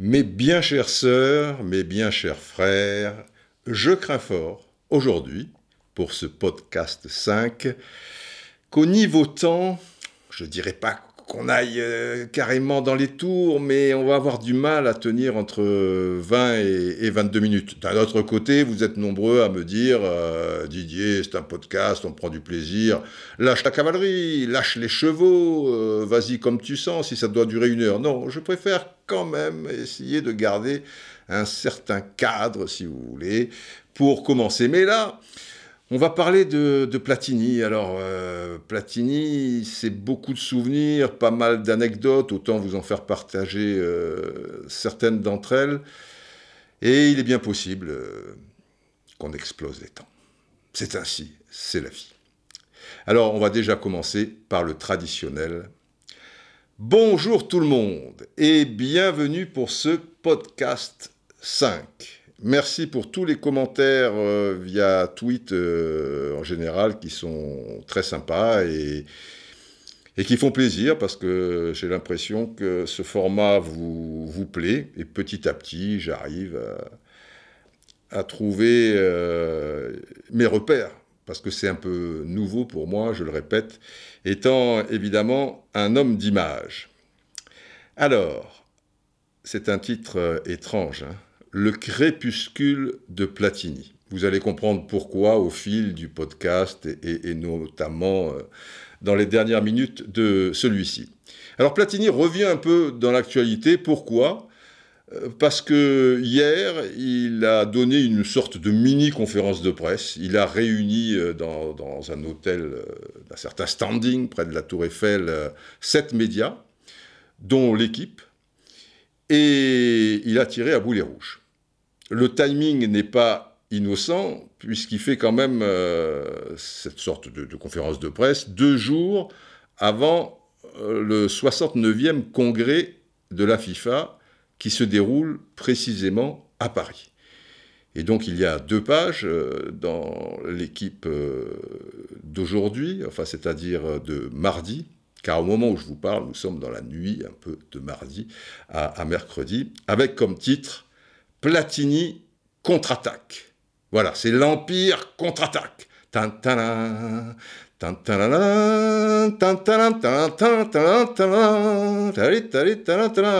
Mes bien chères sœurs, mes bien chers frères, je crains fort aujourd'hui, pour ce podcast 5, qu'au niveau temps, je dirais pas qu'on aille euh, carrément dans les tours, mais on va avoir du mal à tenir entre 20 et, et 22 minutes. D'un autre côté, vous êtes nombreux à me dire euh, Didier, c'est un podcast, on prend du plaisir. Lâche la cavalerie, lâche les chevaux, euh, vas-y comme tu sens, si ça doit durer une heure. Non, je préfère quand même essayer de garder un certain cadre, si vous voulez, pour commencer. Mais là, on va parler de, Platini. Alors, euh, Platini, c'est beaucoup de souvenirs, pas mal d'anecdotes, autant vous en faire partager euh, certaines d'entre elles. Et il est bien possible euh, qu'on explose les temps. C'est ainsi, c'est la vie. Alors, on va déjà commencer par le traditionnel. Bonjour tout le monde et bienvenue pour ce podcast 5. Merci pour tous les commentaires euh, via tweet euh, en général qui sont très sympas et, qui font plaisir parce que j'ai l'impression que ce format vous, plaît et petit à petit j'arrive à, trouver euh, mes repères parce que c'est un peu nouveau pour moi, je le répète, étant évidemment un homme d'image. Alors, c'est un titre étrange, hein le crépuscule de Platini. Vous allez comprendre pourquoi au fil du podcast et, notamment euh, dans les dernières minutes de celui-ci. Alors Platini revient un peu dans l'actualité. Pourquoi? Euh, Parce que hier, il a donné une sorte de mini-conférence de presse. Il a réuni euh, dans, un hôtel d'un certain standing près de la Tour Eiffel sept médias, dont l'équipe, et il a tiré à boulet rouge le timing n'est pas innocent, puisqu'il fait quand même euh, cette sorte de, conférence de presse deux jours avant euh, le 69e congrès de la FIFA qui se déroule précisément à Paris. Et donc il y a deux pages euh, dans l'équipe d'aujourd'hui, enfin c'est-à-dire de mardi, car au moment où je vous parle, nous sommes dans la nuit un peu de mardi à mercredi, avec comme titre Platini contre-attaque. Voilà, c'est l'Empire contre-attaque.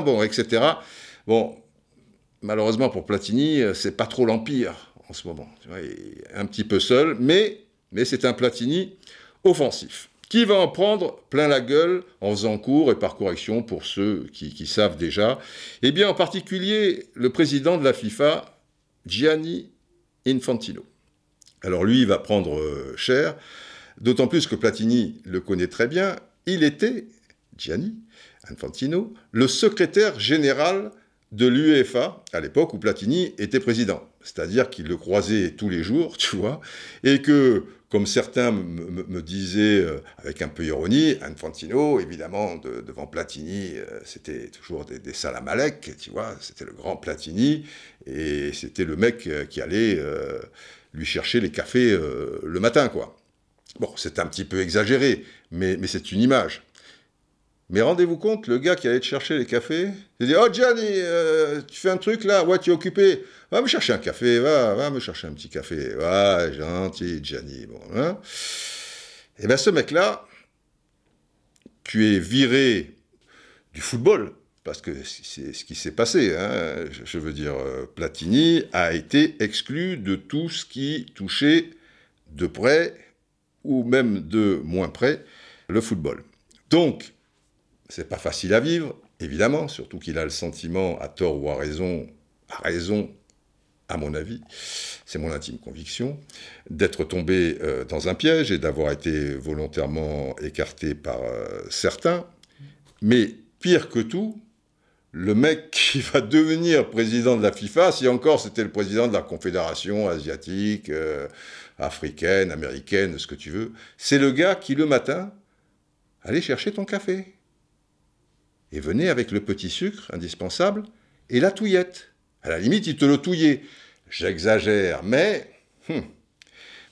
Bon, etc. Bon, malheureusement pour Platini, c'est pas trop l'Empire en ce moment. Il est un petit peu seul, mais, mais c'est un Platini offensif qui va en prendre plein la gueule en faisant cours et par correction pour ceux qui, savent déjà? Eh bien, en particulier, le président de la FIFA, Gianni Infantino. Alors lui, il va prendre euh, cher, d'autant plus que Platini le connaît très bien. Il était, Gianni Infantino, le secrétaire général de l'UEFA à l'époque où Platini était président. C'est-à-dire qu'il le croisait tous les jours, tu vois, et que comme certains me, disaient euh, avec un peu ironie, Infantino, évidemment, de, devant Platini, euh, c'était toujours des, des tu vois, c'était le grand Platini, et c'était le mec euh, qui allait lui chercher les cafés le matin, quoi. Bon, c'est un petit peu exagéré, mais c'est une image. Mais rendez-vous compte, le gars qui allait te chercher les cafés, il dit Oh Gianni, euh, tu fais un truc là Ouais, tu es occupé. Va me chercher un café, va, va me chercher un petit café. Ouais, gentil, Gianni. Bon, hein Et bien ce mec-là, tu es viré du football, parce que c'est ce qui s'est passé. Hein. Je veux dire, euh, Platini a été exclu de tout ce qui touchait de près ou même de moins près le football. Donc, c'est pas facile à vivre, évidemment, surtout qu'il a le sentiment, à tort ou à raison, à raison, à mon avis, c'est mon intime conviction, d'être tombé euh, dans un piège et d'avoir été volontairement écarté par euh, certains. Mais pire que tout, le mec qui va devenir président de la FIFA, si encore c'était le président de la Confédération asiatique, euh, africaine, américaine, ce que tu veux, c'est le gars qui le matin allait chercher ton café et venait avec le petit sucre indispensable et la touillette. À la limite, il te le touillait. J'exagère, mais hum,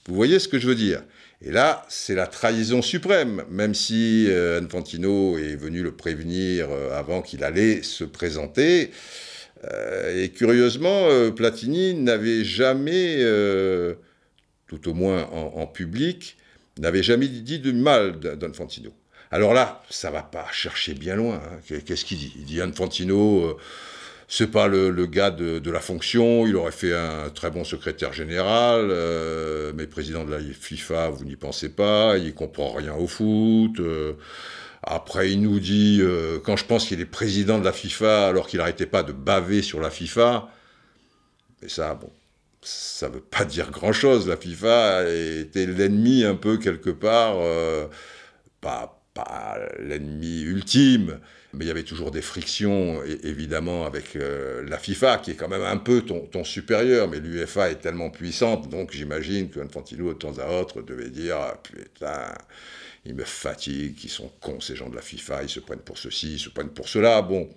vous voyez ce que je veux dire. Et là, c'est la trahison suprême, même si euh, Infantino est venu le prévenir euh, avant qu'il allait se présenter. Euh, et curieusement, Platini n'avait jamais, tout au moins en, public, n'avait jamais dit de mal d'Infantino. Alors là, ça va pas chercher bien loin. Hein. Qu'est-ce qu'il dit? Il dit Infantino c'est pas le, gars de, la fonction, il aurait fait un très bon secrétaire général, euh, mais président de la FIFA, vous n'y pensez pas, il comprend rien au foot. Euh. après, il nous dit, euh, quand je pense qu'il est président de la FIFA, alors qu'il n'arrêtait pas de baver sur la FIFA, mais ça, bon, ça veut pas dire grand-chose. La FIFA était l'ennemi un peu quelque part, pas l'ennemi ultime, mais il y avait toujours des frictions, évidemment, avec euh, la FIFA, qui est quand même un peu ton, supérieur, mais l'UFA est tellement puissante, donc j'imagine qu'Infantino, de temps à autre, devait dire ah, Putain, ils me fatiguent, ils sont cons, ces gens de la FIFA, ils se prennent pour ceci, ils se prennent pour cela. Bon,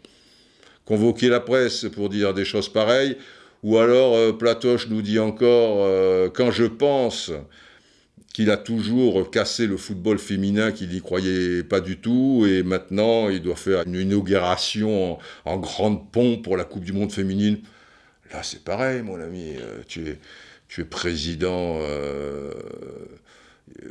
convoquer la presse pour dire des choses pareilles, ou alors euh, Platoche nous dit encore euh, Quand je pense qu'il a toujours cassé le football féminin, qu'il n'y croyait pas du tout, et maintenant il doit faire une inauguration en, grande pompe pour la Coupe du Monde féminine. Là, c'est pareil, mon ami. Euh, tu, es, président. Euh,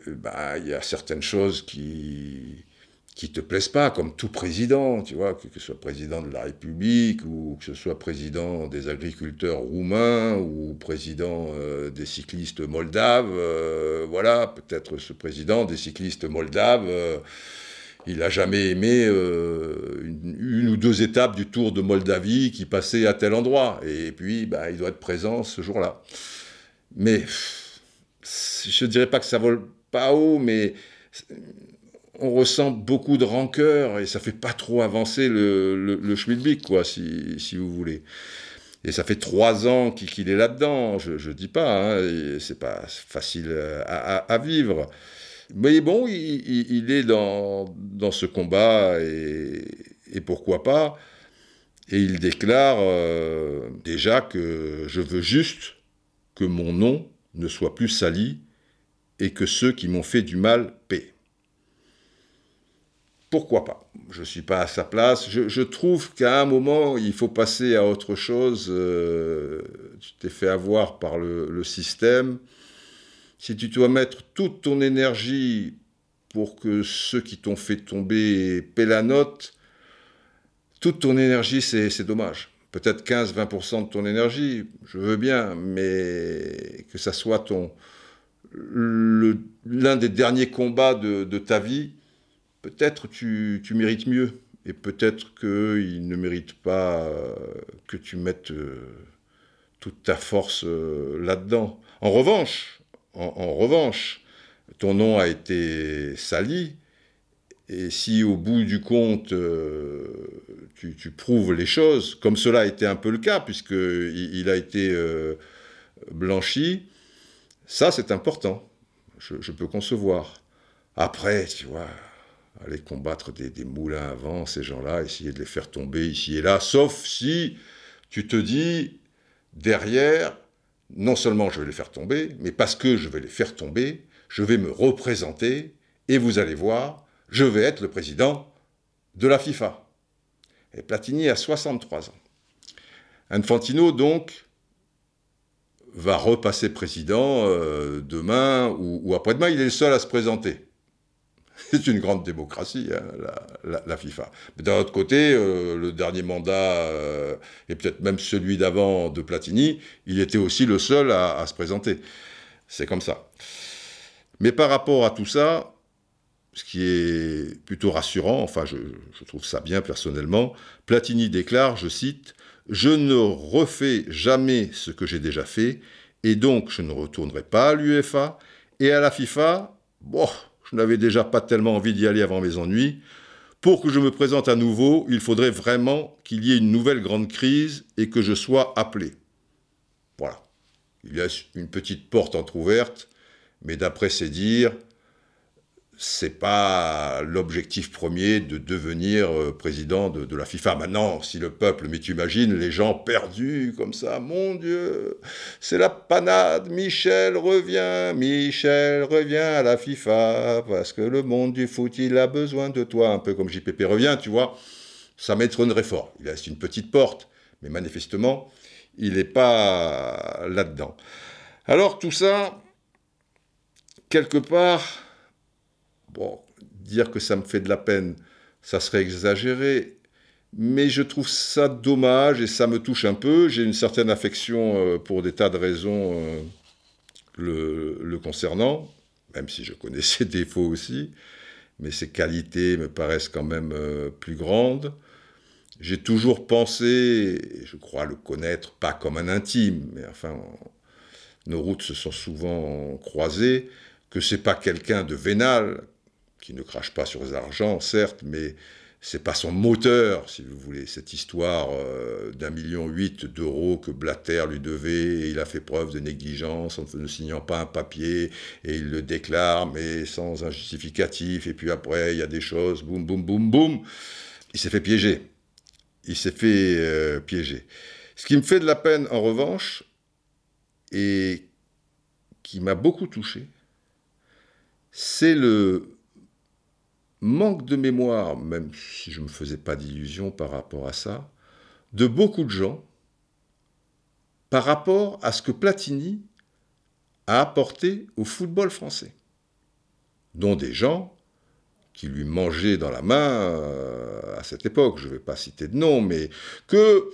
euh, bah, il y a certaines choses qui qui te plaisent pas, comme tout président, tu vois, que, ce soit président de la République ou que ce soit président des agriculteurs roumains ou président euh, des cyclistes moldaves, euh, voilà, peut-être ce président des cyclistes moldaves, euh, il n'a jamais aimé une, ou deux étapes du Tour de Moldavie qui passaient à tel endroit, et puis bah, il doit être présent ce jour-là. Mais je ne dirais pas que ça vole pas haut, mais on ressent beaucoup de rancœur et ça fait pas trop avancer le, le, quoi, si, vous voulez. Et ça fait trois ans qu'il est là-dedans, je, ne dis pas, hein, c'est pas facile à, vivre. Mais bon, il, est dans, ce combat et, pourquoi pas. Et il déclare euh, déjà que je veux juste que mon nom ne soit plus sali et que ceux qui m'ont fait du mal paient pourquoi pas? Je ne suis pas à sa place. Je, trouve qu'à un moment, il faut passer à autre chose. Euh, tu t'es fait avoir par le, système. Si tu dois mettre toute ton énergie pour que ceux qui t'ont fait tomber paient la note, toute ton énergie, c'est dommage. Peut-être 15-20% de ton énergie, je veux bien, mais que ça soit l'un des derniers combats de ta vie, peut-être tu, tu mérites mieux. Et peut-être qu'il ne mérite pas euh, que tu mettes euh, toute ta force euh, là-dedans. En revanche, en, revanche, ton nom a été sali, et si au bout du compte, tu, prouves les choses, comme cela a été un peu le cas, puisqu'il il a été blanchi, ça c'est important. Je, je, peux concevoir. Après, tu vois, aller combattre des, moulins à vent, ces gens-là, essayer de les faire tomber ici et là, sauf si tu te dis, derrière, non seulement je vais les faire tomber, mais parce que je vais les faire tomber, je vais me représenter, et vous allez voir, je vais être le président de la FIFA. Et Platini a 63 ans. Infantino, donc, va repasser président euh, demain ou après-demain. Il est le seul à se présenter. C'est une grande démocratie, hein, la, FIFA. Mais d'un autre côté, euh, le dernier mandat, euh, et peut-être même celui d'avant de Platini, il était aussi le seul à, se présenter. C'est comme ça. Mais par rapport à tout ça, ce qui est plutôt rassurant, enfin je, je trouve ça bien personnellement, Platini déclare, je cite, Je ne refais jamais ce que j'ai déjà fait, et donc je ne retournerai pas à l'UEFA, et à la FIFA, bon, n'avais déjà pas tellement envie d'y aller avant mes ennuis. Pour que je me présente à nouveau, il faudrait vraiment qu'il y ait une nouvelle grande crise et que je sois appelé. Voilà. Il y a une petite porte entr'ouverte, mais d'après ses dires, c'est pas l'objectif premier de devenir euh, président de, la FIFA. Maintenant, si le peuple, mais tu imagines les gens perdus comme ça, mon Dieu, c'est la panade, Michel revient, Michel revient à la FIFA, parce que le monde du foot, il a besoin de toi, un peu comme JPP revient, tu vois, ça m'étonnerait fort. Il reste une petite porte, mais manifestement, il n'est pas là-dedans. Alors tout ça, quelque part, Bon, dire que ça me fait de la peine, ça serait exagéré, mais je trouve ça dommage et ça me touche un peu. J'ai une certaine affection euh, pour des tas de raisons euh, le, concernant, même si je connais ses défauts aussi, mais ses qualités me paraissent quand même euh, plus grandes. J'ai toujours pensé, et je crois le connaître, pas comme un intime, mais enfin, nos routes se sont souvent croisées, que c'est pas quelqu'un de vénal, qui ne crache pas sur les argents, certes, mais c'est pas son moteur, si vous voulez, cette histoire euh, d'un million huit d'euros que Blatter lui devait, et il a fait preuve de négligence en ne signant pas un papier, et il le déclare, mais sans un justificatif, et puis après, il y a des choses, boum, boum, boum, boum. Il s'est fait piéger. Il s'est fait euh, piéger. Ce qui me fait de la peine, en revanche, et qui m'a beaucoup touché, c'est le manque de mémoire, même si je ne me faisais pas d'illusions par rapport à ça, de beaucoup de gens par rapport à ce que Platini a apporté au football français, dont des gens qui lui mangeaient dans la main euh, à cette époque, je ne vais pas citer de nom, mais que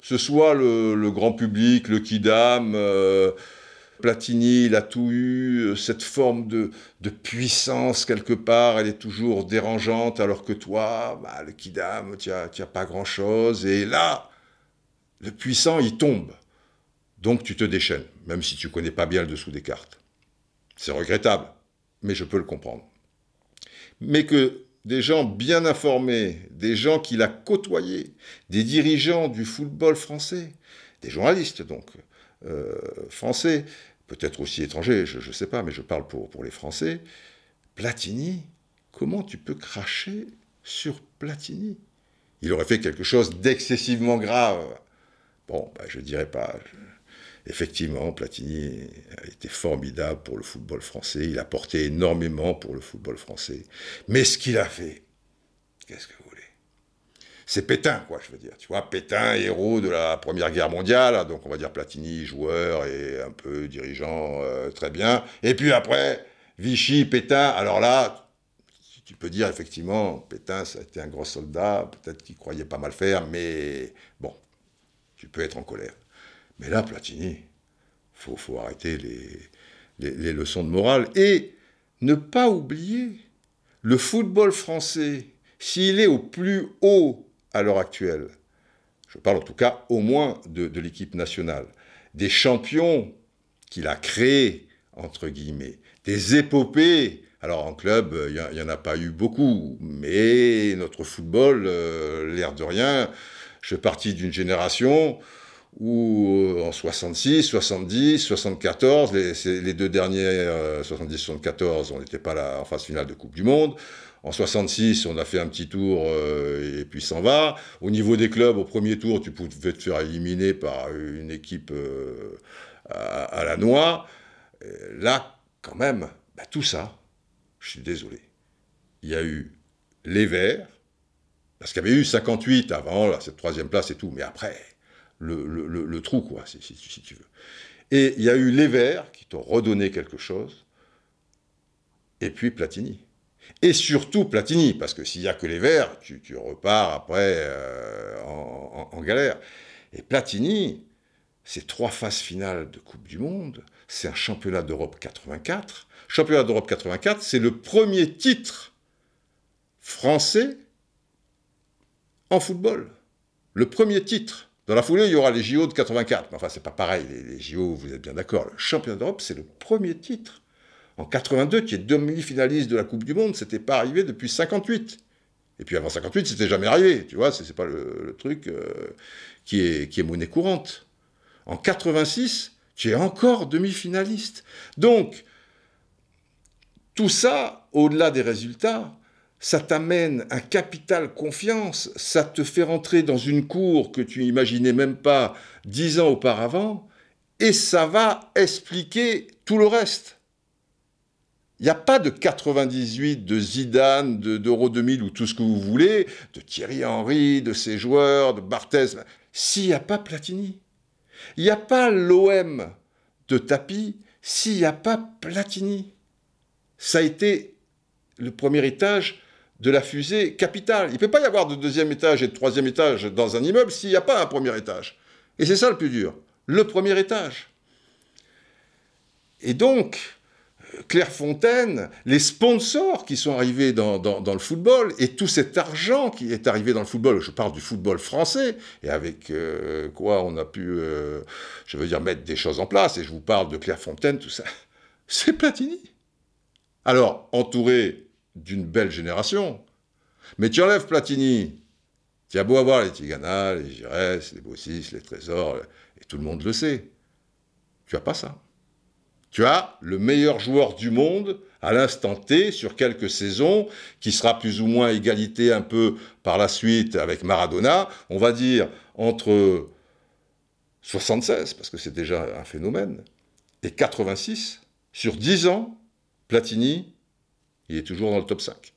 ce soit le, grand public, le Kidam, euh, Platini, il a tout eu, euh, cette forme de, puissance quelque part, elle est toujours dérangeante, alors que toi, bah, le Kidam, tu n'as pas grand-chose. Et là, le puissant, il tombe. Donc tu te déchaînes, même si tu connais pas bien le dessous des cartes. C'est regrettable, mais je peux le comprendre. Mais que des gens bien informés, des gens qu'il a côtoyés, des dirigeants du football français, des journalistes donc, euh, français, peut-être aussi étrangers, je ne sais pas, mais je parle pour, les Français. Platini, comment tu peux cracher sur Platini? Il aurait fait quelque chose d'excessivement grave. Bon, bah, je ne dirais pas. Effectivement, Platini a été formidable pour le football français. Il a porté énormément pour le football français. Mais ce qu'il a fait, qu'est-ce que vous c'est Pétain, quoi, je veux dire. Tu vois, Pétain, héros de la Première Guerre mondiale, donc on va dire Platini, joueur et un peu dirigeant, euh, très bien. Et puis après, Vichy, Pétain, alors là, tu peux dire effectivement, Pétain, ça a été un gros soldat, peut-être qu'il croyait pas mal faire, mais bon, tu peux être en colère. Mais là, Platini, faut, faut arrêter les, les leçons de morale et ne pas oublier le football français, s'il est au plus haut à l'heure actuelle, je parle en tout cas au moins de, l'équipe nationale, des champions qu'il a créés, entre guillemets, des épopées. Alors en club, il n'y en a pas eu beaucoup, mais notre football, euh, l'air de rien, je fais partie d'une génération où euh, en 66, 70, 74, les, les deux derniers, 70-74, on n'était pas là en phase finale de Coupe du Monde. En 66, on a fait un petit tour euh, et puis s'en va. Au niveau des clubs, au premier tour, tu pouvais te faire éliminer par une équipe euh, à, la noix. là, quand même, bah, tout ça, je suis désolé. Il y a eu les Verts, parce qu'il y avait eu 58 avant, cette troisième place et tout, mais après, le, trou, quoi, si, si, tu veux. Et il y a eu les Verts qui t'ont redonné quelque chose, et puis Platini. Et surtout Platini, parce que s'il n'y a que les Verts, tu, repars après euh, en, galère. Et Platini, c'est trois phases finales de Coupe du Monde, c'est un championnat d'Europe 84. Championnat d'Europe 84, c'est le premier titre français en football. Le premier titre. Dans la foulée, il y aura les JO de 84. Mais enfin, c'est pas pareil, les, les JO, vous êtes bien d'accord. Le championnat d'Europe, c'est le premier titre. En 82, qui est demi-finaliste de la Coupe du Monde, c'était pas arrivé depuis 58. Et puis avant 58, c'était jamais arrivé. Tu vois, c'est pas le, truc euh, qui, est, qui est monnaie courante. En 86, tu es encore demi-finaliste. Donc, tout ça, au-delà des résultats, ça t'amène un capital confiance, ça te fait rentrer dans une cour que tu n'imaginais même pas dix ans auparavant, et ça va expliquer tout le reste. Il n'y a pas de 98, de Zidane, d'Euro 2000 ou tout ce que vous voulez, de Thierry Henry, de ses joueurs, de Barthez, s'il n'y a pas Platini. Il n'y a pas l'OM de tapis s'il n'y a pas Platini. Ça a été le premier étage de la fusée capitale. Il ne peut pas y avoir de deuxième étage et de troisième étage dans un immeuble s'il n'y a pas un premier étage. Et c'est ça le plus dur, le premier étage. Et donc, Clairefontaine, les sponsors qui sont arrivés dans, le football et tout cet argent qui est arrivé dans le football, je parle du football français, et avec euh, quoi on a pu, euh, je veux dire, mettre des choses en place, et je vous parle de Clairefontaine, tout ça, c'est Platini. Alors, entouré d'une belle génération, mais tu enlèves Platini, tu as beau avoir les Tigana, les Giresse, les Bossis, les Trésors, et tout le monde le sait, tu as pas ça. Tu as le meilleur joueur du monde à l'instant T sur quelques saisons, qui sera plus ou moins égalité un peu par la suite avec Maradona, on va dire entre 76, parce que c'est déjà un phénomène, et 86, sur 10 ans, Platini, il est toujours dans le top 5.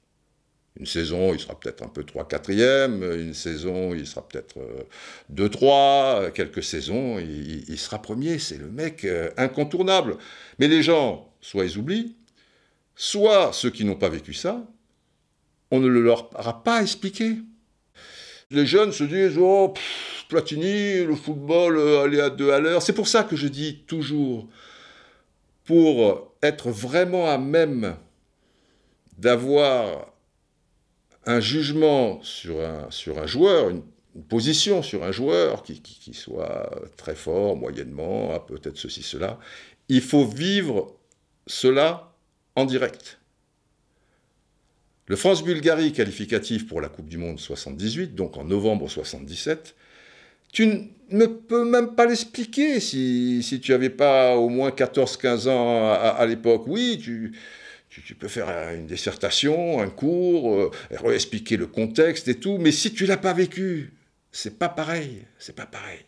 Une saison, il sera peut-être un peu 3-4e, une saison, il sera peut-être 2-3, quelques saisons, il, sera premier, c'est le mec euh, incontournable. Mais les gens, soit ils oublient, soit ceux qui n'ont pas vécu ça, on ne le leur aura pas expliqué. Les jeunes se disent, oh, Platini, le football, euh, aller à deux à l'heure. C'est pour ça que je dis toujours, pour être vraiment à même d'avoir un jugement sur un, sur un joueur, une, position sur un joueur qui, qui, soit très fort, moyennement, peut-être ceci, cela, il faut vivre cela en direct. Le France-Bulgarie qualificatif pour la Coupe du Monde 78, donc en novembre 77, tu ne peux même pas l'expliquer si, si tu n'avais pas au moins 14-15 ans à l'époque. Oui, tu, tu, peux faire une dissertation, un cours, euh, expliquer le contexte et tout, mais si tu l'as pas vécu, c'est pas pareil, c'est pas pareil.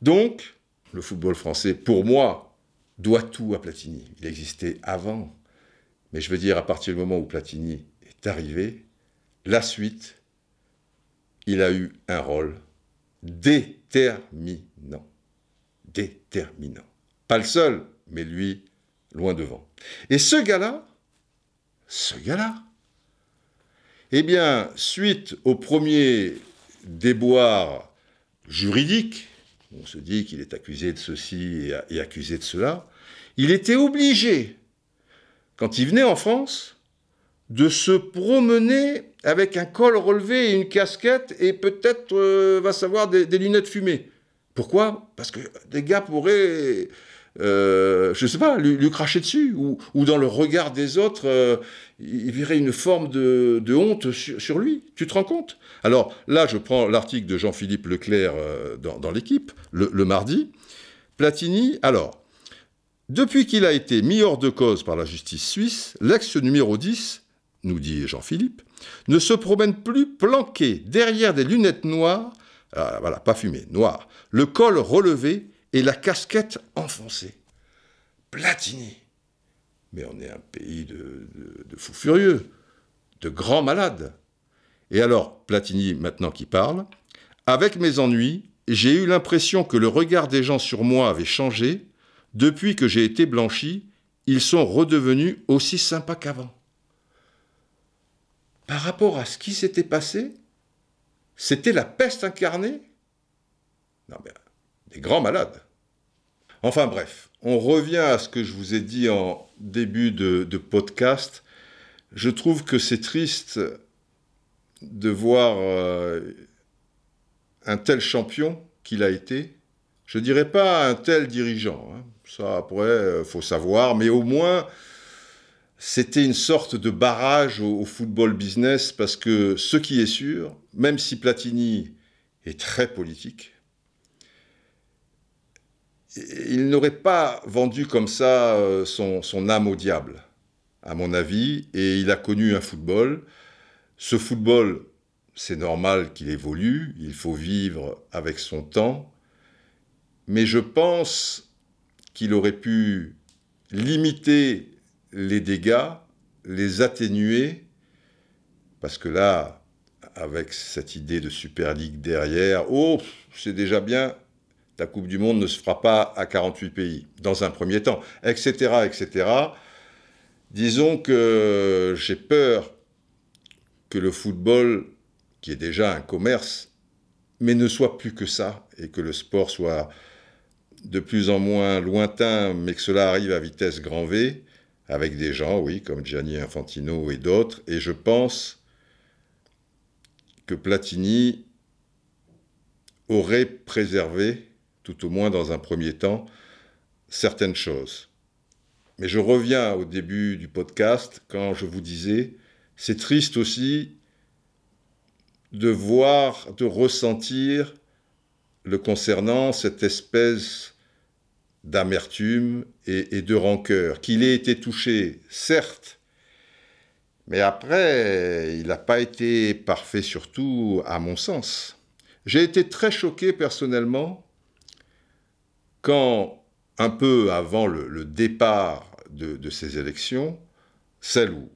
Donc, le football français, pour moi, doit tout à Platini. Il existait avant, mais je veux dire, à partir du moment où Platini est arrivé, la suite, il a eu un rôle déterminant. Déterminant. Pas le seul, mais lui, loin devant. Et ce gars-là, ce gars-là, eh bien, suite au premier déboire juridique, on se dit qu'il est accusé de ceci et accusé de cela, il était obligé, quand il venait en France, de se promener avec un col relevé et une casquette et peut-être, euh, va savoir, des, des lunettes fumées. Pourquoi? Parce que des gars pourraient euh, je sais pas, lui, cracher dessus, ou, dans le regard des autres, euh, il verrait une forme de, honte sur, lui. Tu te rends compte? Alors là, je prends l'article de Jean-Philippe Leclerc euh, dans, l'équipe, le, mardi. Platini, alors, depuis qu'il a été mis hors de cause par la justice suisse, l'ex numéro 10, nous dit Jean-Philippe, ne se promène plus planqué derrière des lunettes noires, voilà, pas fumées, noires, le col relevé et la casquette enfoncée. Platini. Mais on est un pays de, fous furieux, de grands malades. Et alors, Platini, maintenant qui parle, avec mes ennuis, j'ai eu l'impression que le regard des gens sur moi avait changé. Depuis que j'ai été blanchi, ils sont redevenus aussi sympas qu'avant. Par rapport à ce qui s'était passé, c'était la peste incarnée? Non, mais des grands malades. Enfin bref, on revient à ce que je vous ai dit en début de, podcast. Je trouve que c'est triste de voir euh, un tel champion qu'il a été. Je ne dirais pas un tel dirigeant. Hein. Ça, après, il euh, faut savoir. Mais au moins, c'était une sorte de barrage au, football business parce que ce qui est sûr, même si Platini est très politique, il n'aurait pas vendu comme ça euh, son, âme au diable. à mon avis, et il a connu un football. Ce football, c'est normal qu'il évolue, il faut vivre avec son temps, mais je pense qu'il aurait pu limiter les dégâts, les atténuer, parce que là, avec cette idée de Super League derrière, oh, c'est déjà bien, la Coupe du Monde ne se fera pas à 48 pays, dans un premier temps, etc., etc. Disons que j'ai peur que le football, qui est déjà un commerce, mais ne soit plus que ça, et que le sport soit de plus en moins lointain, mais que cela arrive à vitesse grand V, avec des gens, oui, comme Gianni Infantino et d'autres, et je pense que Platini aurait préservé tout au moins dans un premier temps, certaines choses. Mais je reviens au début du podcast quand je vous disais, c'est triste aussi de voir, de ressentir le concernant cette espèce d'amertume et, de rancœur, qu'il ait été touché, certes, mais après, il n'a pas été parfait surtout à mon sens. J'ai été très choqué personnellement quand, un peu avant le, départ de, ces élections, celle où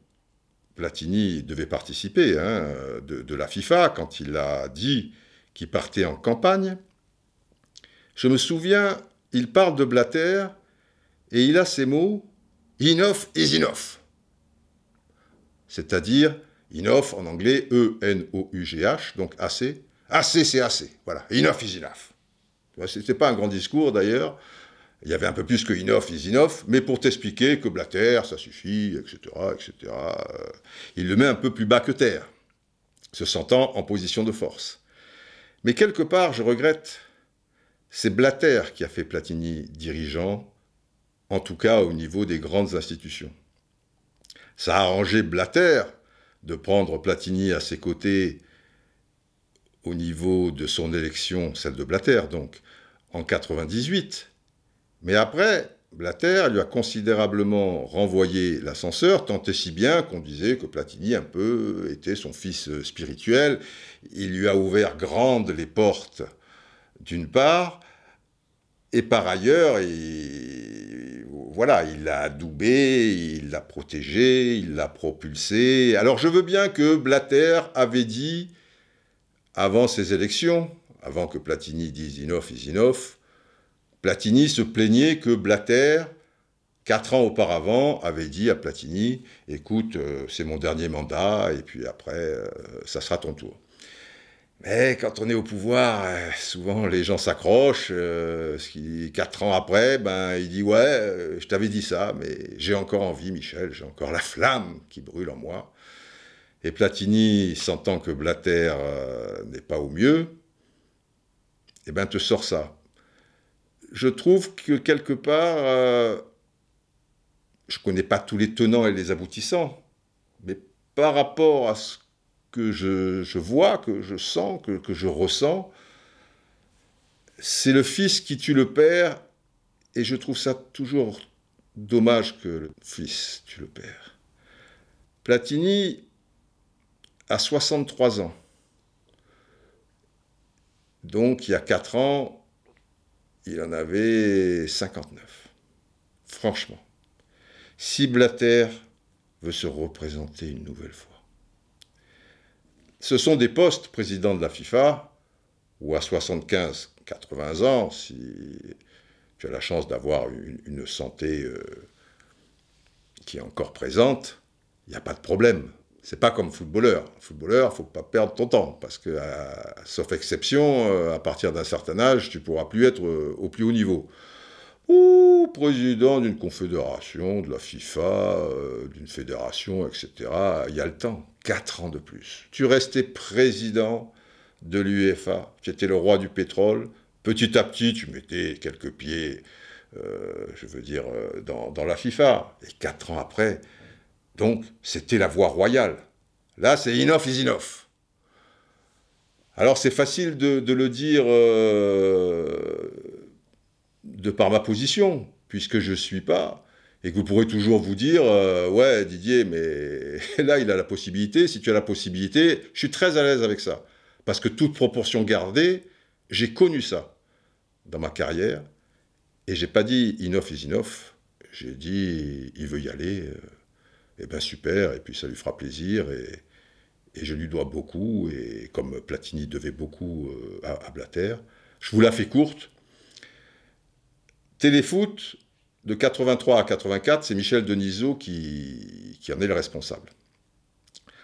Platini devait participer, hein, de, la FIFA, quand il a dit qu'il partait en campagne, je me souviens, il parle de Blatter et il a ces mots Enough is enough. C'est-à-dire, enough en anglais, E-N-O-U-G-H, donc assez. Assez, c'est assez. Voilà, enough is enough. C'était pas un grand discours d'ailleurs. Il y avait un peu plus que enough is enough, mais pour t'expliquer que Blatter, ça suffit, etc., etc. Euh, il le met un peu plus bas que terre, se sentant en position de force. Mais quelque part, je regrette, c'est Blatter qui a fait Platini dirigeant, en tout cas au niveau des grandes institutions. Ça a arrangé Blatter de prendre Platini à ses côtés au niveau de son élection, celle de Blatter donc, en 98. Mais après, Blatter lui a considérablement renvoyé l'ascenseur, tant et si bien qu'on disait que Platini un peu était son fils spirituel. Il lui a ouvert grandes les portes, d'une part, et par ailleurs, il, voilà, il l'a adoubé, il l'a protégé, il l'a propulsé. Alors je veux bien que Blatter avait dit avant ces élections, avant que Platini dise enough is enough, Platini se plaignait que Blatter, quatre ans auparavant, avait dit à Platini Écoute, euh, c'est mon dernier mandat, et puis après, euh, ça sera ton tour. Mais quand on est au pouvoir, euh, souvent les gens s'accrochent. quatre ans après, ben, il dit Ouais, je t'avais dit ça, mais j'ai encore envie, Michel, j'ai encore la flamme qui brûle en moi. Et Platini, sentant que Blatter euh, n'est pas au mieux, eh ben, te sort ça. Je trouve que quelque part, euh, je ne connais pas tous les tenants et les aboutissants, mais par rapport à ce que je, vois, que je sens, que, que je ressens, c'est le fils qui tue le père, et je trouve ça toujours dommage que le fils tue le père. Platini, à 63 ans. Donc il y a 4 ans, il en avait 59. Franchement, si Blatter veut se représenter une nouvelle fois, ce sont des postes président de la FIFA, ou à 75, 80 ans, si tu as la chance d'avoir une, santé euh, qui est encore présente, il n'y a pas de problème. C'est pas comme footballeur. Footballeur, faut pas perdre ton temps parce que, sauf exception, euh, à partir d'un certain âge, tu pourras plus être euh, au plus haut niveau. Ou président d'une confédération, de la FIFA, euh, d'une fédération, etc. Il y a le temps. Quatre ans de plus. Tu restais président de l'UEFA. Tu étais le roi du pétrole. Petit à petit, tu mettais quelques pieds, je veux dire, dans la FIFA. Et quatre ans après, donc, c'était la voie royale. Là, c'est enough is enough. Alors, c'est facile de, le dire euh, de par ma position, puisque je ne suis pas, et que vous pourrez toujours vous dire, euh, ouais Didier, mais là il a la possibilité, si tu as la possibilité, je suis très à l'aise avec ça. Parce que toute proportion gardée, j'ai connu ça dans ma carrière, et j'ai pas dit enough is enough, j'ai dit il veut y aller, et eh ben super, et puis ça lui fera plaisir, et, je lui dois beaucoup, et comme Platini devait beaucoup euh, à, Blatter, je vous la fais courte. Téléfoot, de 83 à 84, c'est Michel Denisot qui, en est le responsable.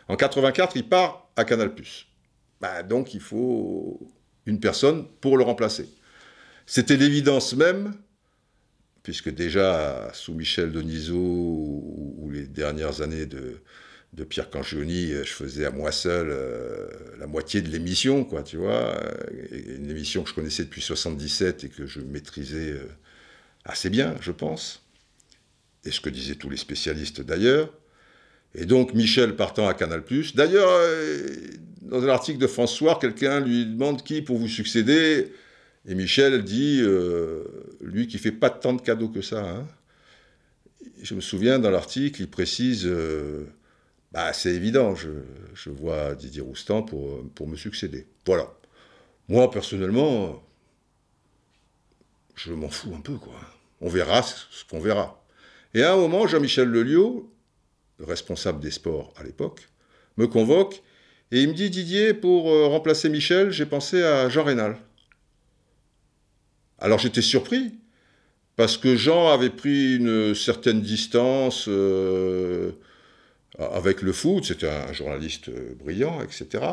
En 84, il part à Canal+. Bah, donc il faut une personne pour le remplacer. C'était l'évidence même, puisque déjà sous Michel Denisot ou, les dernières années de, de Pierre Cangioni, je faisais à moi seul euh, la moitié de l'émission, quoi, tu vois, une émission que je connaissais depuis 77 et que je maîtrisais euh, assez bien, je pense, et ce que disaient tous les spécialistes d'ailleurs. Et donc Michel partant à Canal+. D'ailleurs, euh, dans un article de François, quelqu'un lui demande qui pour vous succéder, et Michel dit, euh, lui qui fait pas tant de cadeaux que ça. Hein. Je me souviens dans l'article, il précise, euh, bah, c'est évident, je, vois Didier Roustan pour, me succéder. Voilà. Moi, personnellement, je m'en fous un peu, quoi. On verra ce qu'on verra. Et à un moment, Jean-Michel Leliot, le responsable des sports à l'époque, me convoque et il me dit Didier, pour euh, remplacer Michel, j'ai pensé à Jean Rénal. Alors j'étais surpris, parce que Jean avait pris une certaine distance euh, avec le foot, c'était un journaliste euh, brillant, etc.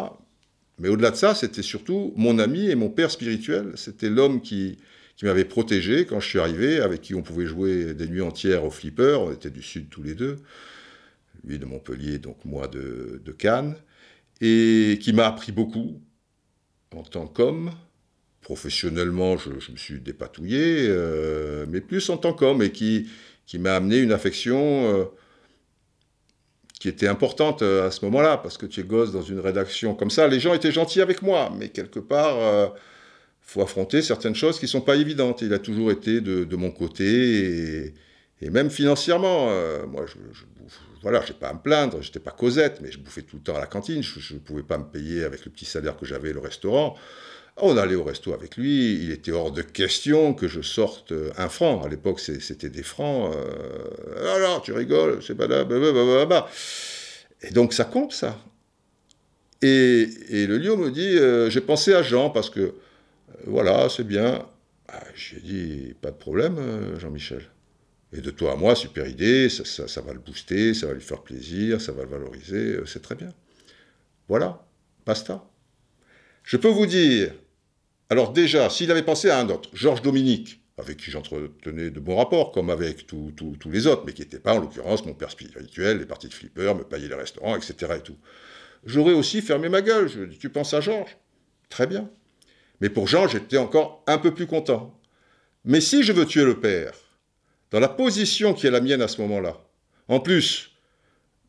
Mais au-delà de ça, c'était surtout mon ami et mon père spirituel. C'était l'homme qui, qui m'avait protégé quand je suis arrivé, avec qui on pouvait jouer des nuits entières au flipper. On était du Sud tous les deux. Lui de Montpellier, donc moi de, Cannes. Et qui m'a appris beaucoup en tant qu'homme. Professionnellement, je, me suis dépatouillé, euh, mais plus en tant qu'homme, et qui, qui m'a amené une affection euh, qui était importante euh, à ce moment-là, parce que tu es gosse dans une rédaction comme ça. Les gens étaient gentils avec moi, mais quelque part faut affronter certaines choses qui ne sont pas évidentes. Il a toujours été de, mon côté, et, même financièrement. Euh, moi, je, je voilà, je n'ai pas à me plaindre, je n'étais pas Cosette, mais je bouffais tout le temps à la cantine, je ne pouvais pas me payer avec le petit salaire que j'avais le restaurant. On allait au resto avec lui, il était hors de question que je sorte un franc. À l'époque, c'était des francs. Euh, alors, tu rigoles, c'est pas là, bah, Et donc, ça compte, ça. Et, le lieu me dit, euh, j'ai pensé à Jean, parce que voilà, c'est bien. Ah, j'ai dit, pas de problème, euh, Jean-Michel. Et de toi à moi, super idée, ça, va le booster, ça va lui faire plaisir, ça va le valoriser, euh, c'est très bien. Voilà, basta. Je peux vous dire, alors déjà, s'il avait pensé à un autre, Georges Dominique, avec qui j'entretenais de bons rapports, comme avec tous les autres, mais qui n'était pas en l'occurrence mon père spirituel, les parties de flipper, me payer les restaurants, etc. Et tout. J'aurais aussi fermé ma gueule. Je dis, tu penses à Georges? Très bien. Mais pour Jean, j'étais encore un peu plus content. Mais si je veux tuer le père, dans la position qui est la mienne à ce moment-là, en plus,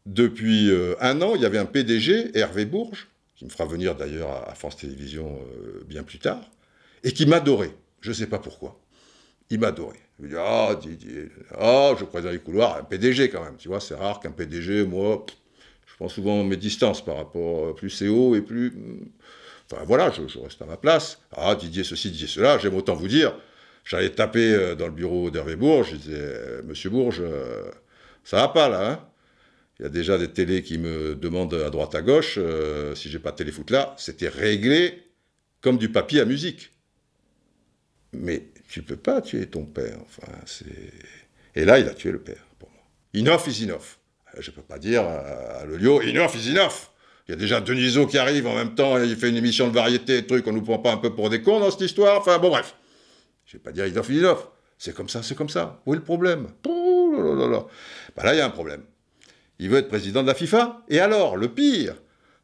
depuis euh, un an, il y avait un PDG, Hervé Bourges, qui me fera venir d'ailleurs à France Télévisions euh, bien plus tard, et qui m'adorait. Je ne sais pas pourquoi. Il m'adorait. Il me dit Ah, Didier, ah, je crois dans les couloirs, un PDG quand même. Tu vois, c'est rare qu'un PDG, moi, je prends souvent mes distances par rapport, euh, plus c'est haut et plus. Hmm, Enfin voilà, je, reste à ma place. Ah, Didier ceci, Didier cela, j'aime autant vous dire. J'allais taper euh, dans le bureau d'Hervé Bourges, je disais, Monsieur Bourges, ça va pas là, hein? Il y a déjà des télés qui me demandent à droite à gauche, si j'ai pas de téléfoot là, c'était réglé comme du papier à musique. Mais tu peux pas tuer ton père, enfin, c'est... Et là, il a tué le père, pour moi. Enough is enough. Je peux pas dire à, le Lelio, enough is enough il y a déjà Denisot qui arrive en même temps, il fait une émission de variété, truc, on nous prend pas un peu pour des cons dans cette histoire. Enfin, bon, bref. Je vais pas dire Idolf Idolf. C'est comme ça, c'est comme ça. Où est le problème? Bah Là, il y a un problème. Il veut être président de la FIFA. Et alors, le pire,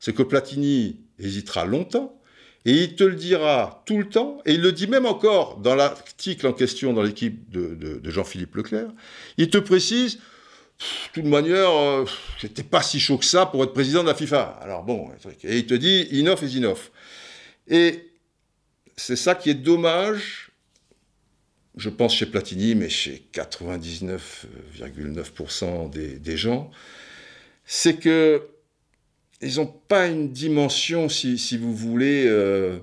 c'est que Platini hésitera longtemps. Et il te le dira tout le temps, et il le dit même encore dans l'article en question dans l'équipe de, Jean-Philippe Leclerc. Il te précise de toute manière, euh, j'étais pas si chaud que ça pour être président de la FIFA. Alors bon, et il te dit enough is enough. Et c'est ça qui est dommage je pense chez Platini, mais chez 99,9% des, gens, c'est que ils n'ont pas une dimension, si, vous voulez, euh,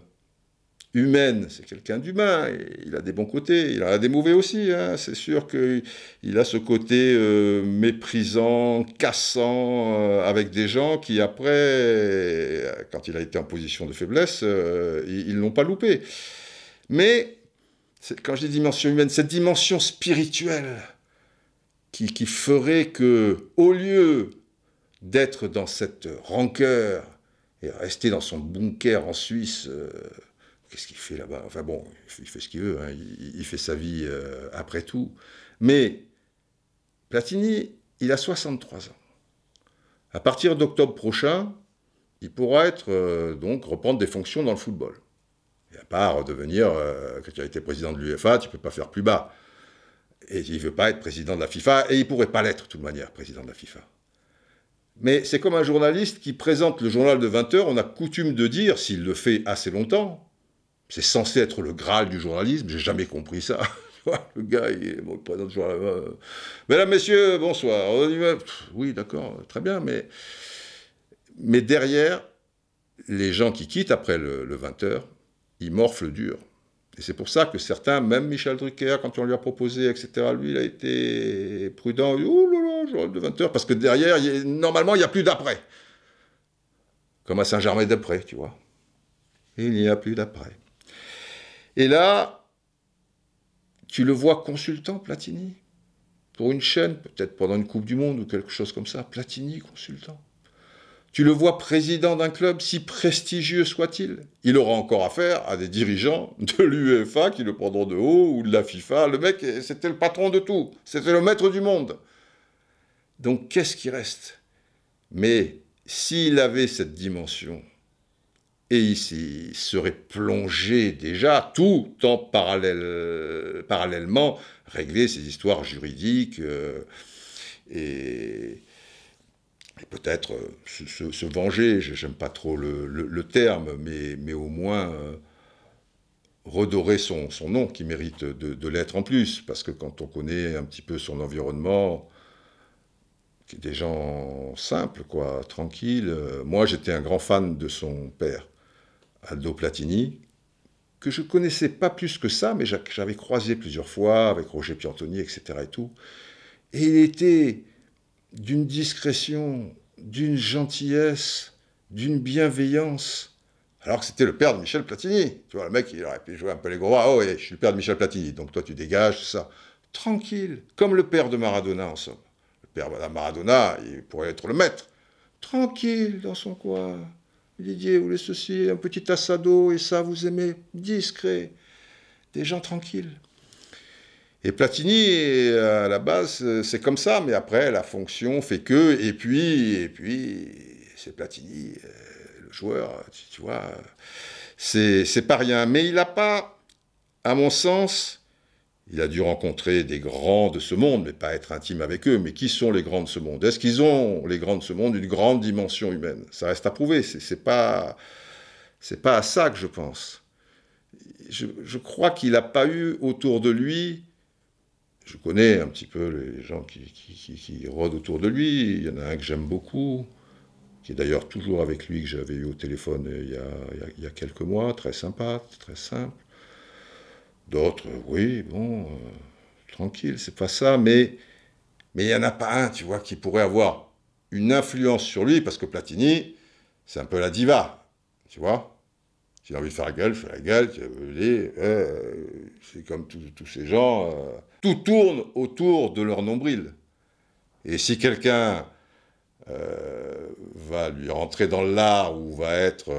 humaine. C'est quelqu'un d'humain, il a des bons côtés, il a des mauvais aussi. Hein. C'est sûr qu'il a ce côté euh, méprisant, cassant, euh, avec des gens qui, après, quand il a été en position de faiblesse, ils ne l'ont pas loupé. Mais quand je dis dimension humaine, cette dimension spirituelle qui, ferait que, au lieu d'être dans cette rancœur et rester dans son bunker en Suisse, euh, qu'est-ce qu'il fait là-bas? Enfin bon, il fait ce qu'il veut, hein, il, fait sa vie euh, après tout. Mais Platini, il a 63 ans. À partir d'octobre prochain, il pourra être euh, donc reprendre des fonctions dans le football. Et à part devenir, que tu as été président de l'UEFA, tu ne peux pas faire plus bas. Et il ne veut pas être président de la FIFA, et il ne pourrait pas l'être de toute manière, président de la FIFA. Mais c'est comme un journaliste qui présente le journal de 20 heures, on a coutume de dire, s'il le fait assez longtemps, c'est censé être le Graal du journalisme, j'ai jamais compris ça. le gars, il bon, le journal. Mesdames, messieurs, bonsoir. Oui, d'accord, très bien, mais, mais derrière, les gens qui quittent après le, le 20 heures, il morfle dur. Et c'est pour ça que certains, même Michel Drucker, quand on lui a proposé, etc., lui, il a été prudent. Oh là là, de 20 heures, parce que derrière, normalement, il n'y a plus d'après. Comme à Saint-Germain-des-Prés, tu vois. il n'y a plus d'après. Et là, tu le vois consultant, Platini, pour une chaîne, peut-être pendant une Coupe du Monde ou quelque chose comme ça. Platini, consultant. Tu le vois président d'un club, si prestigieux soit-il. Il aura encore affaire à des dirigeants de l'UEFA qui le prendront de haut ou de la FIFA. Le mec, c'était le patron de tout. C'était le maître du monde. Donc qu'est-ce qui reste? Mais s'il avait cette dimension, et il serait plongé déjà, tout en parallèle, parallèlement, régler ses histoires juridiques euh, et peut-être euh, se, venger, j'aime pas trop le, terme, mais, au moins euh, redorer son, nom qui mérite de, l'être en plus, parce que quand on connaît un petit peu son environnement, des gens simples, quoi, tranquilles. Euh, moi, j'étais un grand fan de son père, Aldo Platini, que je connaissais pas plus que ça, mais j'avais croisé plusieurs fois avec Roger Piantoni, etc. et tout. Et il était d'une discrétion, d'une gentillesse, d'une bienveillance. Alors que c'était le père de Michel Platini. Tu vois, le mec, il aurait pu jouer un peu les gros. Ah ouais, je suis le père de Michel Platini, donc toi tu dégages, ça. Tranquille, comme le père de Maradona en somme. Le père de Maradona, il pourrait être le maître. Tranquille, dans son coin. Didier, vous voulez ceci, un petit assado, et ça, vous aimez Discret. Des gens tranquilles. Et Platini, à la base, c'est comme ça, mais après, la fonction fait que, et puis, et puis, c'est Platini, euh, le joueur, tu, vois, c'est pas rien. Mais il n'a pas, à mon sens, il a dû rencontrer des grands de ce monde, mais pas être intime avec eux. Mais qui sont les grands de ce monde? Est-ce qu'ils ont, les grands de ce monde, une grande dimension humaine? Ça reste à prouver. C'est pas, pas à ça que je pense. Je crois qu'il n'a pas eu autour de lui je connais un petit peu les gens qui, qui, rôdent autour de lui. Il y en a un que j'aime beaucoup, qui est d'ailleurs toujours avec lui, que j'avais eu au téléphone il y, a, il, y a, quelques mois, très sympa, très simple. D'autres, oui, bon, euh, tranquille, c'est pas ça, mais mais il n'y en a pas un, tu vois, qui pourrait avoir une influence sur lui, parce que Platini, c'est un peu la diva, tu vois. S'il a envie de faire la gueule, je fais la gueule. Euh, c'est comme tous ces gens. Euh, tout tourne autour de leur nombril. Et si quelqu'un euh, va lui rentrer dans l'art ou va être,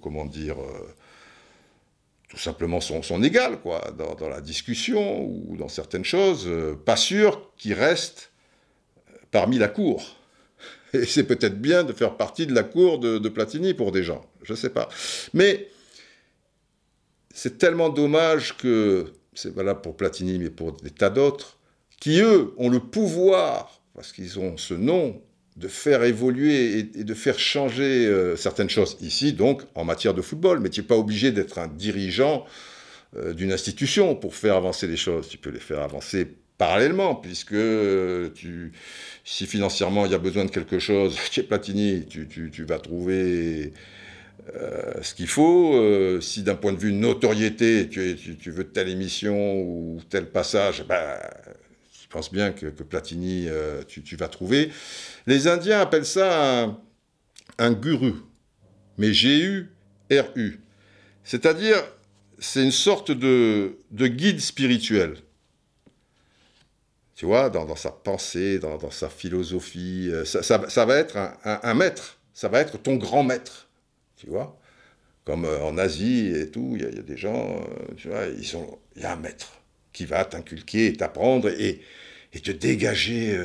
comment dire, tout simplement son, son égal, quoi, dans, la discussion ou dans certaines choses, pas sûr qu'il reste parmi la cour. Et c'est peut-être bien de faire partie de la cour de, Platini pour des gens, je ne sais pas. Mais c'est tellement dommage que, c'est valable pour Platini, mais pour des tas d'autres, qui eux ont le pouvoir, parce qu'ils ont ce nom, de faire évoluer et, de faire changer euh, certaines choses. Ici, donc, en matière de football, mais tu n'es pas obligé d'être un dirigeant euh, d'une institution pour faire avancer les choses. Tu peux les faire avancer parallèlement, puisque tu, si financièrement il y a besoin de quelque chose, chez Platini, tu, vas trouver ce qu'il faut. si d'un point de vue notoriété, tu, veux telle émission ou tel passage, ben, je pense bien que, Platini, tu, vas trouver. Les Indiens appellent ça un, guru, mais G-U-R-U. C'est-à-dire, c'est une sorte de, guide spirituel. Tu vois, dans, sa pensée, dans, sa philosophie, euh, ça, va être un, maître, ça va être ton grand maître, tu vois. Comme euh, en Asie et tout, il y, a des gens, euh, tu vois, ils il y a un maître qui va t'inculquer et t'apprendre et, te dégager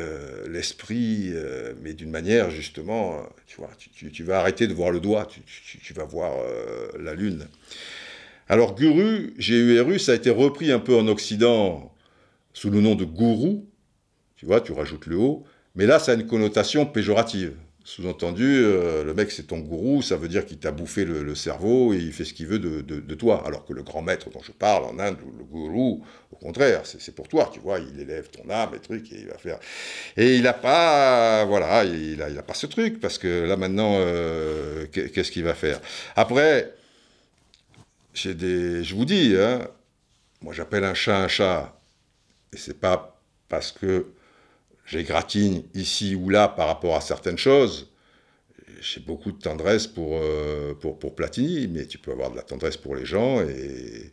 l'esprit, mais d'une manière justement, tu vois, tu, vas arrêter de voir le doigt, tu, vas voir la lune. Alors guru, G-U-R-U, ça a été repris un peu en Occident sous le nom de gourou, tu vois, tu rajoutes le haut, mais là ça a une connotation péjorative. Sous-entendu, euh, le mec c'est ton gourou, ça veut dire qu'il t'a bouffé le, cerveau et il fait ce qu'il veut de, toi. Alors que le grand maître dont je parle en Inde, le gourou, au contraire, c'est pour toi, tu vois, il élève ton âme et truc et il va faire. Et il n'a pas, voilà, il a, il a, pas ce truc parce que là maintenant, euh, qu'est-ce qu'il va faire? Après, des, je vous dis, hein, moi j'appelle un chat un chat, et c'est pas parce que j'égratigne ici ou là par rapport à certaines choses. J'ai beaucoup de tendresse pour, euh, pour, Platini, mais tu peux avoir de la tendresse pour les gens et,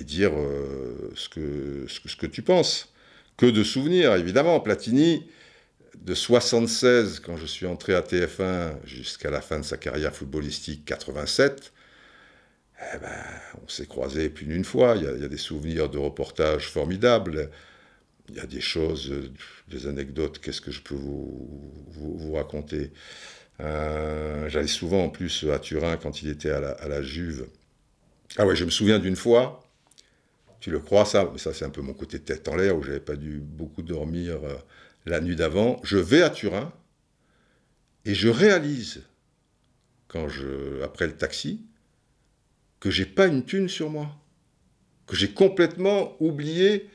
dire euh, ce, que, ce, que, ce que tu penses. Que de souvenirs, évidemment. Platini, de 76, quand je suis entré à TF1, jusqu'à la fin de sa carrière footballistique, 87, eh ben, on s'est croisés plus d'une fois. Il y, a, des souvenirs de reportages formidables. Il y a des choses, des anecdotes. Qu'est-ce que je peux vous, vous, raconter? Euh, J'allais souvent en plus à Turin quand il était à la, Juve. Ah ouais, je me souviens d'une fois. Tu le crois ça Mais ça, c'est un peu mon côté tête en l'air où j'avais pas dû beaucoup dormir euh, la nuit d'avant. Je vais à Turin et je réalise quand je après le taxi que j'ai pas une thune sur moi, que j'ai complètement oublié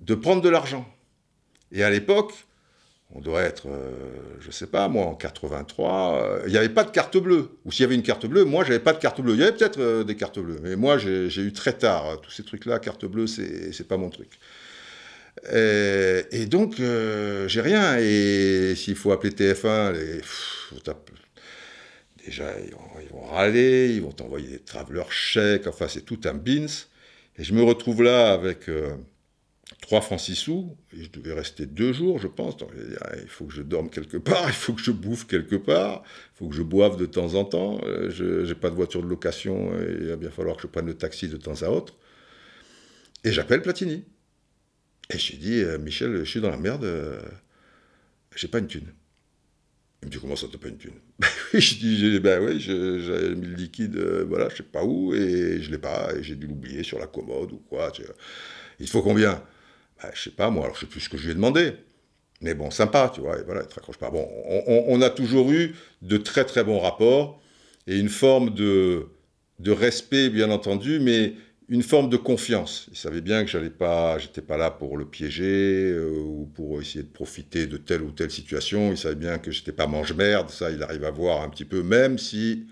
de prendre de l'argent. Et à l'époque, on doit être, je euh, je sais pas, moi, en 83, euh, il n'y avait pas de carte bleue. Ou s'il y avait une carte bleue, moi, j'avais pas de carte bleue. Il y avait peut-être euh, des cartes bleues, mais moi, j'ai eu très tard. Tous ces trucs-là, carte bleue, c'est pas mon truc. Et, donc, j'ai rien. Et s'il faut appeler TF1, les, déjà, ils vont, râler, ils vont t'envoyer des traveler chèques, enfin, c'est tout un bins. Et je me retrouve là avec euh, trois francs six sous, et je devais rester deux jours, je pense. Il faut que je dorme quelque part, il faut que je bouffe quelque part, il faut que je boive de temps en temps. Euh, je n'ai pas de voiture de location, et il va bien falloir que je prenne le taxi de temps à autre. Et j'appelle Platini. Et je lui dis, euh, Michel, je suis dans la merde, j'ai pas une thune. Il me dit comment ça t'as pas une thune? Je dis ben oui, j'avais mis le liquide, euh, voilà, je sais pas où, et je l'ai pas, et j'ai dû l'oublier sur la commode ou quoi. Il faut combien? Ben, Je sais pas moi, alors je sais plus ce que je lui ai demandé. Mais bon, sympa, tu vois, et voilà, il te raccroche pas. Bon, on, a toujours eu de très très bons rapports et une forme de, respect, bien entendu, mais une forme de confiance. Il savait bien que j'allais pas, j'étais pas là pour le piéger euh, ou pour essayer de profiter de telle ou telle situation. Il savait bien que j'étais pas mange-merde. Ça, il arrive à voir un petit peu, même si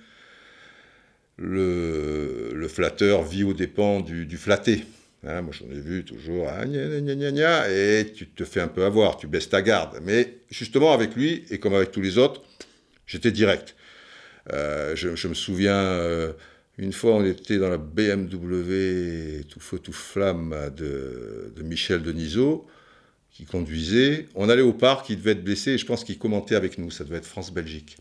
le, flatteur vit aux dépens du flatté. Hein, moi, j'en ai vu toujours, ah, et tu te fais un peu avoir, tu baisses ta garde. Mais justement, avec lui, et comme avec tous les autres, j'étais direct. Euh, je, me souviens, euh, une fois, on était dans la BMW tout feu, tout flamme de, Michel Denisot, qui conduisait. On allait au parc, il devait être blessé, et je pense qu'il commentait avec nous, ça devait être France-Belgique.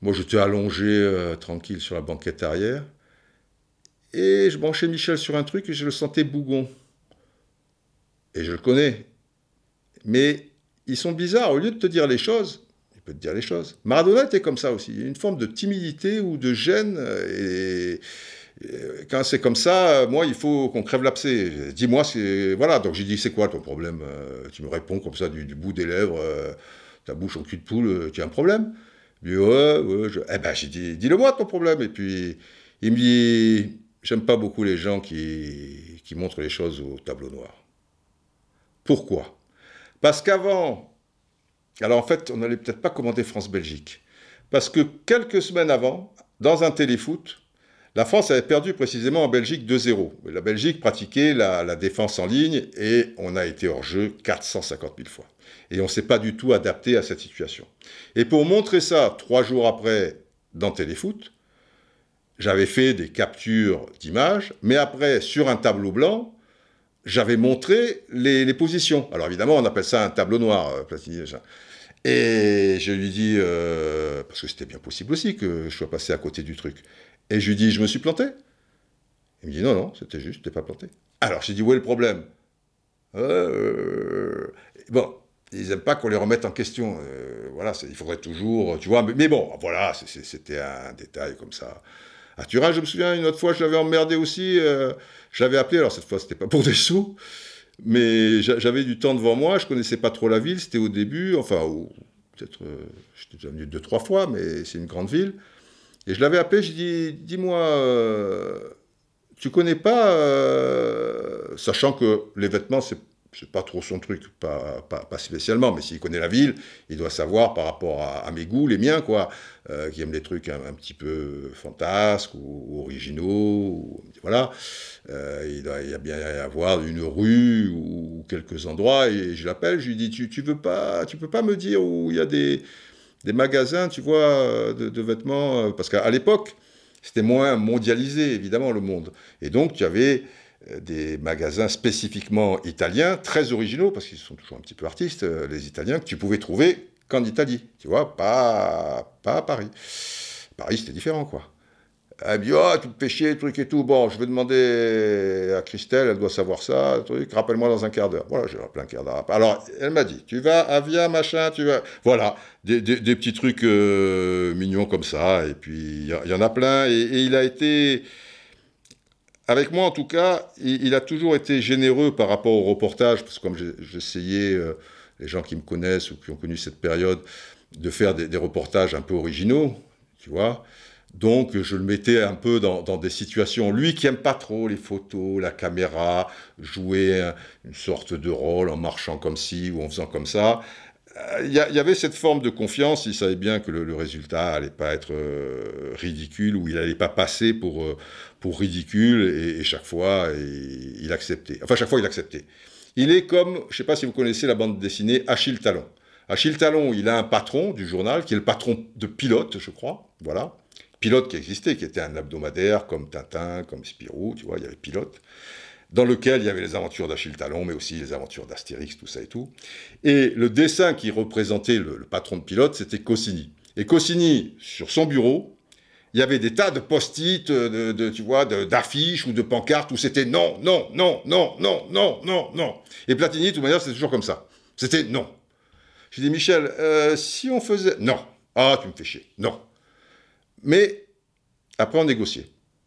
Moi, j'étais allongé euh, tranquille sur la banquette arrière, et je branchais Michel sur un truc, et je le sentais bougon. Et je le connais. Mais ils sont bizarres, au lieu de te dire les choses, peut te dire les choses. Maradona était comme ça aussi. Il y a une forme de timidité ou de gêne. Et, quand c'est comme ça, moi, il faut qu'on crève l'abcès. Dis-moi, c'est. Voilà, donc j'ai dit, c'est quoi ton problème euh, Tu me réponds comme ça du, bout des lèvres, euh, ta bouche en cul de poule, euh, tu as un problème? Il dit, ouais, ouais. Je... Eh ben, j'ai dit, dis-le-moi ton problème. Et puis, il me dit, j'aime pas beaucoup les gens qui, montrent les choses au tableau noir. Pourquoi? Parce qu'avant, alors en fait, on n'allait peut-être pas commander France-Belgique. Parce que quelques semaines avant, dans un téléfoot, la France avait perdu précisément en Belgique 2-0. La Belgique pratiquait la, défense en ligne et on a été hors jeu 450 000 fois. Et on ne s'est pas du tout adapté à cette situation. Et pour montrer ça, trois jours après, dans Téléfoot, j'avais fait des captures d'images, mais après, sur un tableau blanc, j'avais montré les, positions. Alors évidemment, on appelle ça un tableau noir, euh, Platini. Et je lui dis, euh, parce que c'était bien possible aussi que je sois passé à côté du truc. Et je lui dis, je me suis planté Il me dit, non, non, c'était juste, t'es pas planté. Alors j'ai dit, où est le problème? Euh, Bon, ils n'aiment pas qu'on les remette en question. voilà, il faudrait toujours, tu vois. Mais, bon, voilà, c'était un détail comme ça. À Turin, je me souviens, une autre fois, je l'avais emmerdé aussi. Euh, j'avais appelé, alors cette fois, c'était pas pour des sous, mais j'avais du temps devant moi, je connaissais pas trop la ville, c'était au début, enfin, peut-être, euh, j'étais déjà venu deux, trois fois, mais c'est une grande ville. Et je l'avais appelé, j'ai dit, dis-moi, euh, tu connais pas, sachant que les vêtements, c'est c'est pas trop son truc, pas, pas, spécialement, mais s'il connaît la ville, il doit savoir par rapport à, mes goûts, les miens, quoi, euh, qui aiment les trucs un, petit peu fantasques ou, originaux, voilà. Euh, il doit y a bien y avoir une rue ou quelques endroits, et je l'appelle, je lui dis, tu, tu veux pas, tu peux pas me dire où il y a des, des magasins, tu vois, de, vêtements, euh, parce qu'à l'époque, c'était moins mondialisé, évidemment, le monde. Et donc, tu avais des magasins spécifiquement italiens, très originaux, parce qu'ils sont toujours un petit peu artistes, euh, les Italiens, que tu pouvais trouver qu'en Italie, tu vois, pas, pas à Paris. Paris, c'était différent, quoi. Elle me dit, oh, tu me fais chier, truc et tout. Bon, je vais demander à Christelle, elle doit savoir ça, truc, rappelle-moi dans un quart d'heure. Voilà, j'ai rappelé un quart d'heure. Alors, elle m'a dit, tu vas à Via, machin, tu vas. Voilà, des, petits trucs euh, mignons comme ça, et puis il y, en a plein, et il a été avec moi, en tout cas, il, a toujours été généreux par rapport au reportage, parce que comme j'essayais, euh, les gens qui me connaissent ou qui ont connu cette période, de faire des, reportages un peu originaux, tu vois. Donc, je le mettais un peu dans, des situations. Lui qui aime pas trop les photos, la caméra, jouer une sorte de rôle en marchant comme ci ou en faisant comme ça. Il y, avait cette forme de confiance, il savait bien que le, résultat allait pas être euh, ridicule ou il allait pas passer pour, euh, pour ridicule et, chaque fois il acceptait. Enfin chaque fois il acceptait. Il est comme, je sais pas si vous connaissez la bande dessinée Achille Talon. Achille Talon, il a un patron du journal qui est le patron de Pilote, je crois, voilà. Pilote qui existait, qui était un hebdomadaire comme Tintin, comme Spirou, tu vois, il y avait Pilote dans lequel il y avait les aventures d'Achille Talon, mais aussi les aventures d'Astérix, tout ça et tout. Et le dessin qui représentait le, patron de pilote, c'était Cossini. Et Cossini, sur son bureau, il y avait des tas de post-it, de, tu vois, d'affiches ou de pancartes où c'était non, non, non, non, non, non, non, non. Et Platini, de toute manière, c'était toujours comme ça. C'était non. J'ai dit, Michel, euh, si on faisait... Non. Ah, tu me fais chier. Non. Mais après, on négociait.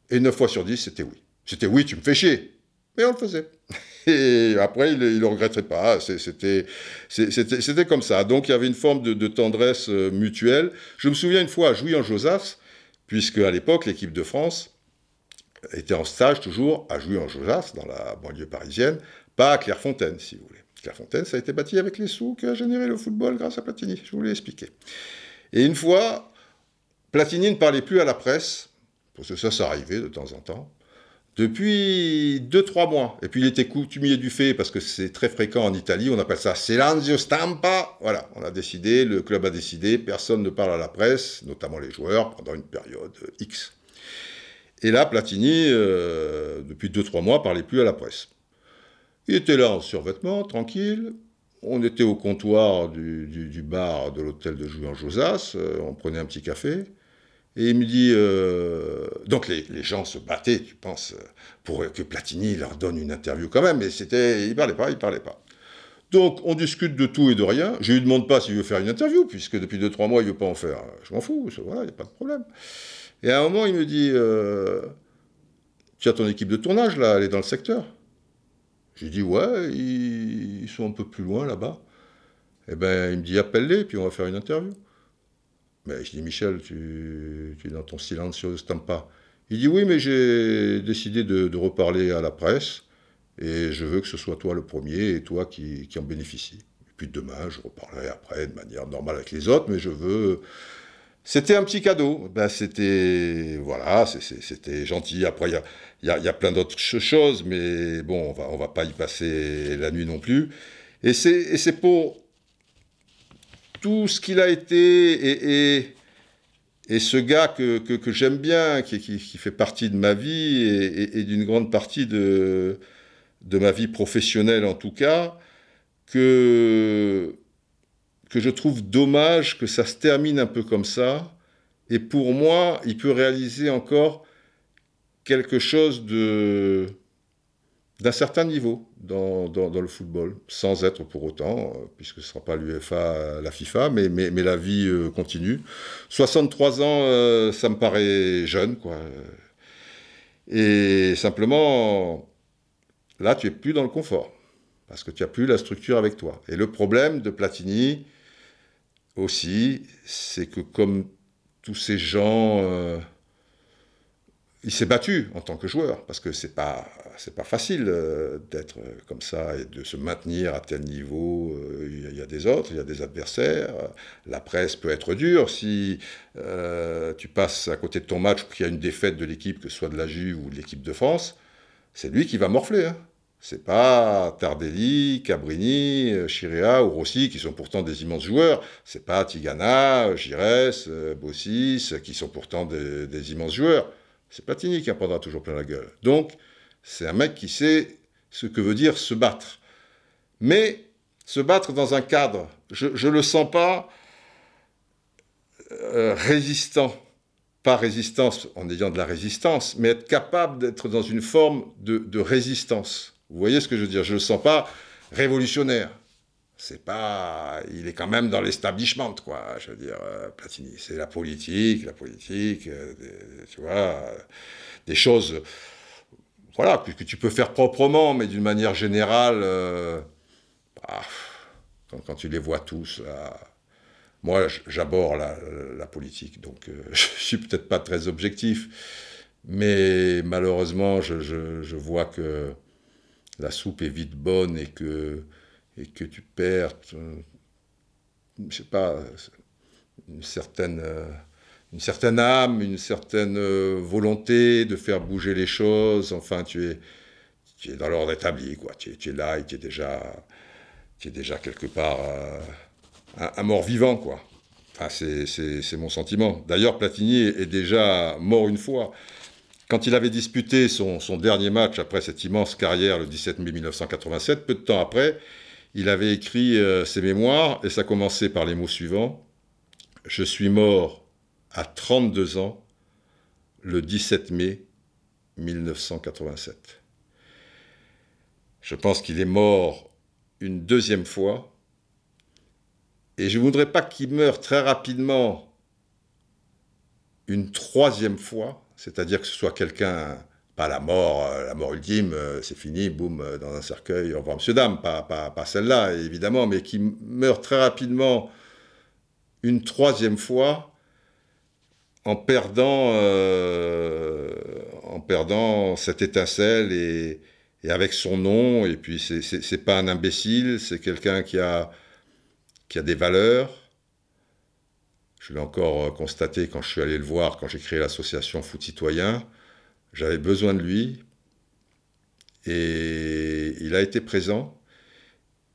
Et 9 fois sur 10, c'était oui. C'était oui, tu me fais chier mais on le faisait. Et après, il ne le regretterait pas. C'était comme ça. Donc, il y avait une forme de, tendresse euh, mutuelle. Je me souviens une fois à Jouy-en-Josas, puisque à l'époque, l'équipe de France était en stage toujours à Jouy-en-Josas, dans la banlieue parisienne, pas à Clairefontaine, si vous voulez. Clairefontaine, ça a été bâti avec les sous qu'a généré le football grâce à Platini. Je vous l'ai expliqué. Et une fois, Platini ne parlait plus à la presse, parce que ça, ça arrivait de temps en temps depuis 2-3 mois. Et puis il était coutumier du fait, parce que c'est très fréquent en Italie, on appelle ça silenzio stampa. Voilà, on a décidé, le club a décidé, personne ne parle à la presse, notamment les joueurs, pendant une période X. Et là, Platini, euh, depuis 2-3 mois, parlait plus à la presse. Il était là en survêtement, tranquille. On était au comptoir du, bar de l'hôtel de Jouy-en-Josas, euh, on prenait un petit café. Et il me dit, euh, donc les, gens se battaient, tu penses, pour que Platini leur donne une interview quand même, mais c'était, il parlait pas, il parlait pas. Donc on discute de tout et de rien. Je lui demande pas s'il veut faire une interview, puisque depuis 2-3 mois il veut pas en faire. Je m'en fous, voilà, il n'y a pas de problème. Et à un moment il me dit, euh, tu as ton équipe de tournage là, elle est dans le secteur. J'ai dit, ouais, ils, sont un peu plus loin là-bas. Eh ben il me dit, appelle-les, puis on va faire une interview. Mais je dis, Michel, tu, tu es dans ton le Stampa. Il dit oui, mais j'ai décidé de, reparler à la presse et je veux que ce soit toi le premier et toi qui, en bénéficie. Et puis demain, je reparlerai après de manière normale avec les autres, mais je veux c'était un petit cadeau. Ben, c'était voilà, c'était gentil. Après, il y a, y a, plein d'autres choses, mais bon, on va, on va pas y passer la nuit non plus. Et c'est pour tout ce qu'il a été et, et, ce gars que, que, j'aime bien, qui, qui, qui, fait partie de ma vie et, et d'une grande partie de, de ma vie professionnelle en tout cas, que que je trouve dommage que ça se termine un peu comme ça. Et pour moi, il peut réaliser encore quelque chose de d'un certain niveau dans, dans, le football, sans être pour autant, euh, puisque ce ne sera pas l'UEFA, la FIFA, mais, mais, mais, la vie euh, continue. 63 ans, euh, ça me paraît jeune, quoi. Et simplement, là, tu es plus dans le confort, parce que tu n'as plus la structure avec toi. Et le problème de Platini, aussi, c'est que comme tous ces gens, euh, il s'est battu en tant que joueur, parce que c'est pas, c'est pas facile euh, d'être comme ça et de se maintenir à tel niveau. Euh, il y, a des autres, il y a des adversaires. La presse peut être dure si tu passes à côté de ton match ou qu'il y a une défaite de l'équipe, que ce soit de la Juve ou de l'équipe de France. C'est lui qui va morfler. Hein. C'est pas Tardelli, Cabrini, euh, Chirea ou Rossi qui sont pourtant des immenses joueurs. C'est pas Tigana, Gires, euh, Bossis qui sont pourtant des, immenses joueurs. C'est Platini qui en prendra toujours plein la gueule. Donc, c'est un mec qui sait ce que veut dire se battre. Mais se battre dans un cadre, je ne le sens pas euh, résistant. Pas résistance en ayant de la résistance, mais être capable d'être dans une forme de résistance. Vous voyez ce que je veux dire? Je ne le sens pas révolutionnaire. C'est pas, il est quand même dans l'establishment, quoi. Je veux dire, euh, Platini, c'est la politique, la politique, euh, tu vois, des choses, voilà, que, tu peux faire proprement, mais d'une manière générale, euh, bah, quand, tu les vois tous, moi, j'aborde la, politique, donc je suis peut-être pas très objectif, mais malheureusement, je vois que la soupe est vite bonne et que, et que tu perds, je sais pas, une certaine, une certaine âme, une certaine volonté de faire bouger les choses. Enfin, tu es, tu es dans l'ordre établi, quoi. Tu es, là et tu es déjà, tu es déjà quelque part euh, un, mort vivant, quoi. Enfin, c'est mon sentiment. D'ailleurs, Platini est déjà mort une fois. Quand il avait disputé son, dernier match après cette immense carrière le 17 mai 1987, peu de temps après, il avait écrit euh, ses mémoires et ça commençait par les mots suivants. Je suis mort à 32 ans le 17 mai 1987. Je pense qu'il est mort une deuxième fois et je ne voudrais pas qu'il meure très rapidement une troisième fois c'est-à-dire que ce soit quelqu'un, pas la mort, euh, la mort ultime, euh, c'est fini, boum, euh, dans un cercueil, au revoir monsieur, dame, pas, celle-là, évidemment, mais qui meurt très rapidement une troisième fois en perdant, en perdant cette étincelle et, et, avec son nom. Et puis, c'est pas un imbécile, c'est quelqu'un qui a, qui a des valeurs, je l'ai encore euh, constaté quand je suis allé le voir, quand j'ai créé l'association Foot Citoyen. J'avais besoin de lui. Et il a été présent.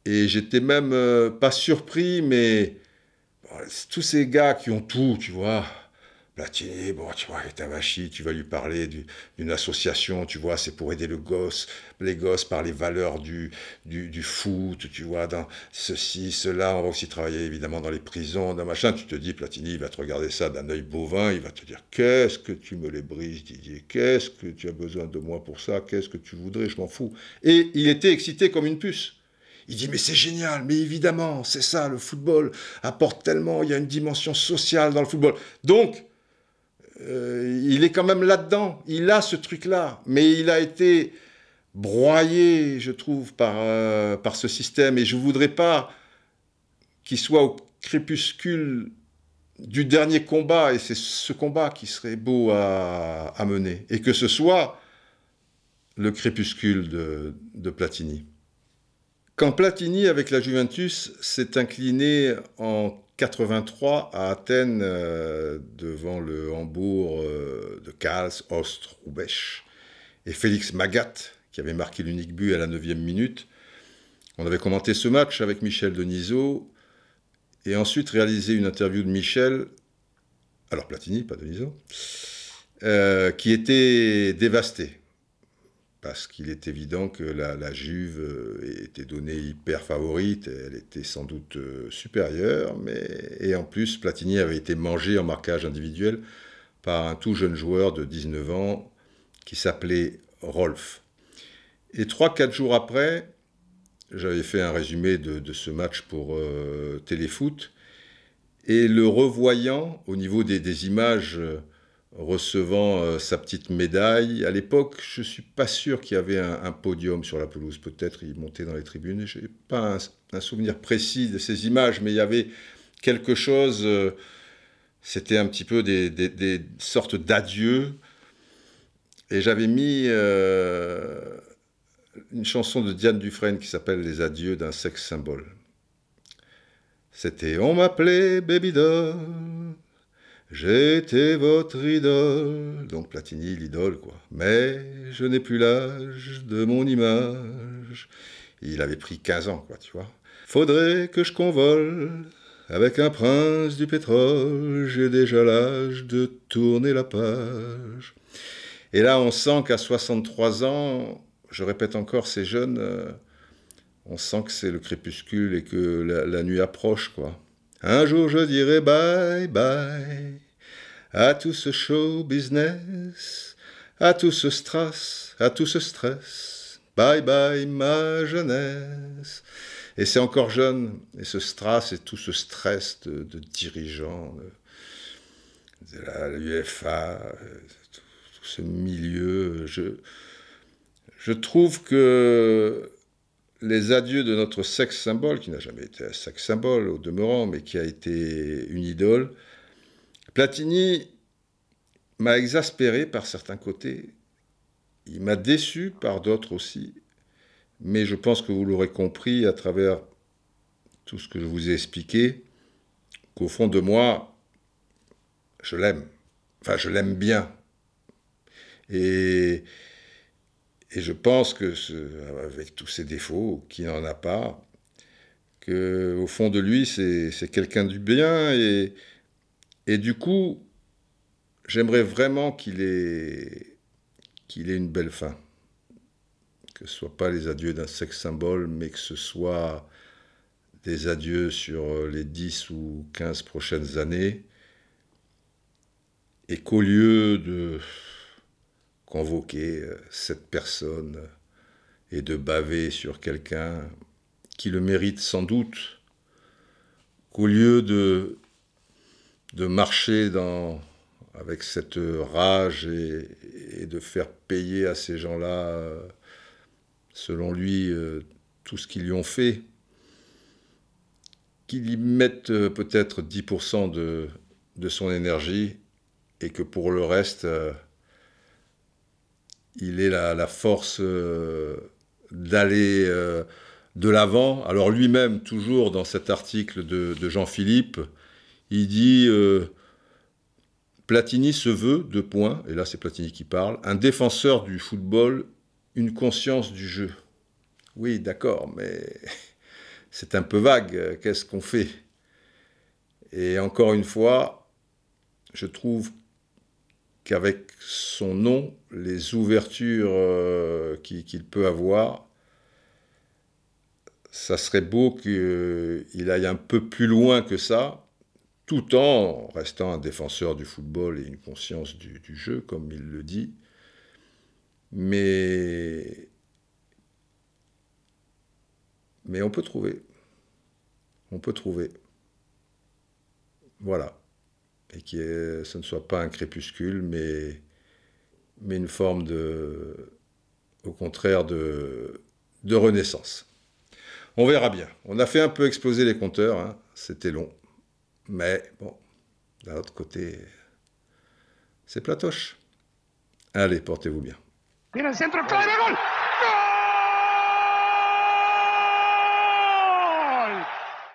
Et j'étais même euh, pas surpris, mais tous ces gars qui ont tout, tu vois, Platini, bon, tu vois, Tavachi, tu vas lui parler d'une association, tu vois, c'est pour aider le gosse, les gosses par les valeurs du, du, foot, tu vois, dans ceci, cela. On va aussi travailler évidemment dans les prisons, dans machin. Tu te dis, Platini, il va te regarder ça d'un œil bovin, il va te dire, qu'est-ce que tu me les brises, Didier, qu'est-ce que tu as besoin de moi pour ça, qu'est-ce que tu voudrais, je m'en fous. Et il était excité comme une puce. Il dit mais c'est génial, mais évidemment, c'est ça, le football apporte tellement, il y a une dimension sociale dans le football. Donc, euh, il est quand même là-dedans. Il a ce truc-là. Mais il a été broyé, je trouve, par, euh, par ce système. Et je ne voudrais pas qu'il soit au crépuscule du dernier combat, et c'est ce combat qui serait beau à, mener, et que ce soit le crépuscule de, Platini. Quand Platini, avec la Juventus, s'est incliné en 83 à Athènes euh, devant le Hambourg euh, de Kals, Ost, Roubaix, et Félix Magat, qui avait marqué l'unique but à la 9 minute, on avait commenté ce match avec Michel Denisot et ensuite réalisé une interview de Michel, alors Platini, pas Denisot, euh, qui était dévasté. Parce qu'il est évident que la, Juve euh, était donnée hyper favorite, elle était sans doute euh, supérieure, mais et en plus Platini avait été mangé en marquage individuel par un tout jeune joueur de 19 ans qui s'appelait Rolf. Et 3-4 jours après, j'avais fait un résumé de, ce match pour euh, Téléfoot. Et le revoyant au niveau des, images recevant euh, sa petite médaille, à l'époque, je ne suis pas sûr qu'il y avait un, podium sur la pelouse. Peut-être il montait dans les tribunes. Je n'ai pas un, souvenir précis de ces images, mais il y avait quelque chose. C'était un petit peu des, sortes d'adieux. Et j'avais mis une chanson de Diane Dufresne qui s'appelle Les adieux d'un sexe symbole. C'était On m'appelait Baby Doll, j'étais votre idole. Donc Platini, l'idole, quoi. Mais je n'ai plus l'âge de mon image. Il avait pris 15 ans, quoi, tu vois. Faudrait que je convole avec un prince du pétrole, j'ai déjà l'âge de tourner la page. Et là, on sent qu'à 63 ans, je répète encore, ces jeunes, euh, on sent que c'est le crépuscule et que la, nuit approche, quoi. Un jour, je dirai bye bye à tout ce show business, à tout ce stress, à tout ce stress. Bye bye ma jeunesse. Et c'est encore jeune, et ce stress et tout ce stress de, dirigeants, de, l'UFA, tout, tout, ce milieu. Je, je trouve que les adieux de notre sexe symbole, qui n'a jamais été un sexe symbole au demeurant, mais qui a été une idole, Platini m'a exaspéré par certains côtés, il m'a déçu par d'autres aussi, mais je pense que vous l'aurez compris à travers tout ce que je vous ai expliqué, qu'au fond de moi, je l'aime. Enfin, je l'aime bien. Et, et je pense que, avec tous ses défauts, qui n'en a pas, que au fond de lui, c'est quelqu'un du bien. Et, du coup, j'aimerais vraiment qu'il ait, qu'il ait une belle fin. Que ce soit pas les adieux d'un sexe symbole, mais que ce soit des adieux sur les 10 ou 15 prochaines années. Et qu'au lieu de convoquer euh, cette personne et de baver sur quelqu'un qui le mérite sans doute, qu'au lieu de, marcher dans, avec cette rage et, de faire payer à ces gens-là, euh, selon lui, euh, tout ce qu'ils lui ont fait, qu'il y mette peut-être 10% de, de son énergie et que pour le reste, il est la, force euh, d'aller euh, de l'avant. Alors lui-même, toujours dans cet article de, Jean-Philippe, il dit euh, Platini se veut, deux points, et là c'est Platini qui parle, un défenseur du football, une conscience du jeu. Oui, d'accord, mais c'est un peu vague, qu'est-ce qu'on fait? Et encore une fois, je trouve qu'avec son nom, les ouvertures euh, qu'il peut avoir, ça serait beau qu'il aille un peu plus loin que ça, tout en restant un défenseur du football et une conscience du, du jeu, comme il le dit. Mais, mais on peut trouver. On peut trouver. Voilà et que ce ne soit pas un crépuscule, mais, mais une forme de, au contraire, de, de renaissance. On verra bien. On a fait un peu exploser les compteurs, hein. c'était long. Mais bon, D'un autre côté, c'est Platoche. Allez, portez-vous bien.